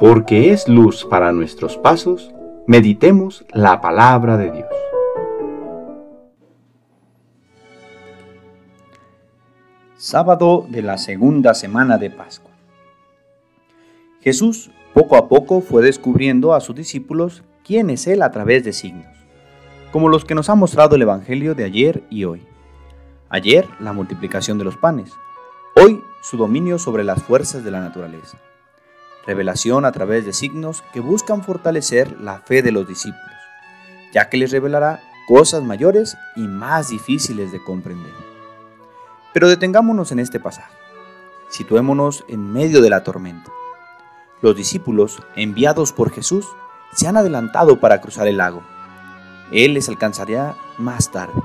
porque es luz para nuestros pasos, meditemos la palabra de Dios. Sábado de la segunda semana de Pascua. Jesús poco a poco fue descubriendo a sus discípulos quién es Él a través de signos, como los que nos ha mostrado el Evangelio de ayer y hoy. Ayer la multiplicación de los panes, hoy su dominio sobre las fuerzas de la naturaleza revelación a través de signos que buscan fortalecer la fe de los discípulos, ya que les revelará cosas mayores y más difíciles de comprender. Pero detengámonos en este pasaje. Situémonos en medio de la tormenta. Los discípulos, enviados por Jesús, se han adelantado para cruzar el lago. Él les alcanzaría más tarde.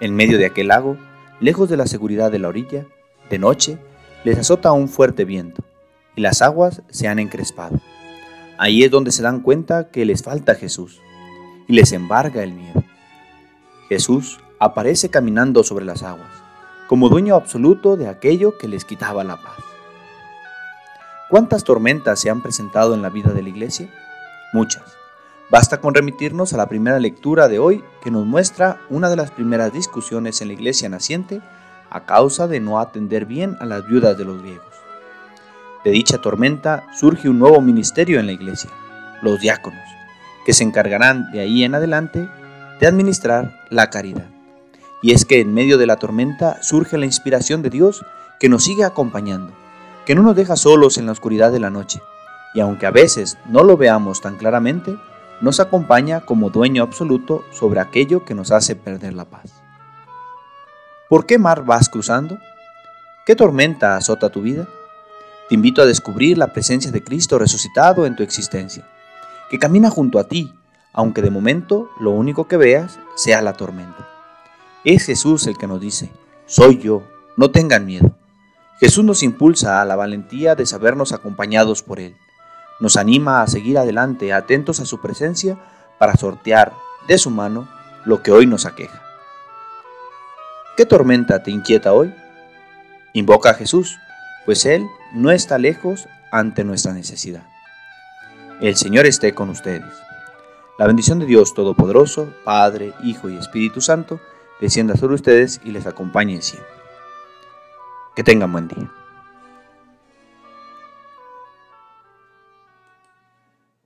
En medio de aquel lago, lejos de la seguridad de la orilla, de noche, les azota un fuerte viento y las aguas se han encrespado. Ahí es donde se dan cuenta que les falta Jesús y les embarga el miedo. Jesús aparece caminando sobre las aguas, como dueño absoluto de aquello que les quitaba la paz. ¿Cuántas tormentas se han presentado en la vida de la iglesia? Muchas. Basta con remitirnos a la primera lectura de hoy que nos muestra una de las primeras discusiones en la iglesia naciente a causa de no atender bien a las viudas de los griegos. De dicha tormenta surge un nuevo ministerio en la iglesia, los diáconos, que se encargarán de ahí en adelante de administrar la caridad. Y es que en medio de la tormenta surge la inspiración de Dios que nos sigue acompañando, que no nos deja solos en la oscuridad de la noche, y aunque a veces no lo veamos tan claramente, nos acompaña como dueño absoluto sobre aquello que nos hace perder la paz. ¿Por qué mar vas cruzando? ¿Qué tormenta azota tu vida? Te invito a descubrir la presencia de Cristo resucitado en tu existencia, que camina junto a ti, aunque de momento lo único que veas sea la tormenta. Es Jesús el que nos dice, soy yo, no tengan miedo. Jesús nos impulsa a la valentía de sabernos acompañados por Él. Nos anima a seguir adelante, atentos a su presencia, para sortear de su mano lo que hoy nos aqueja. ¿Qué tormenta te inquieta hoy? Invoca a Jesús pues Él no está lejos ante nuestra necesidad. El Señor esté con ustedes. La bendición de Dios Todopoderoso, Padre, Hijo y Espíritu Santo, descienda sobre ustedes y les acompañe siempre. Que tengan buen día.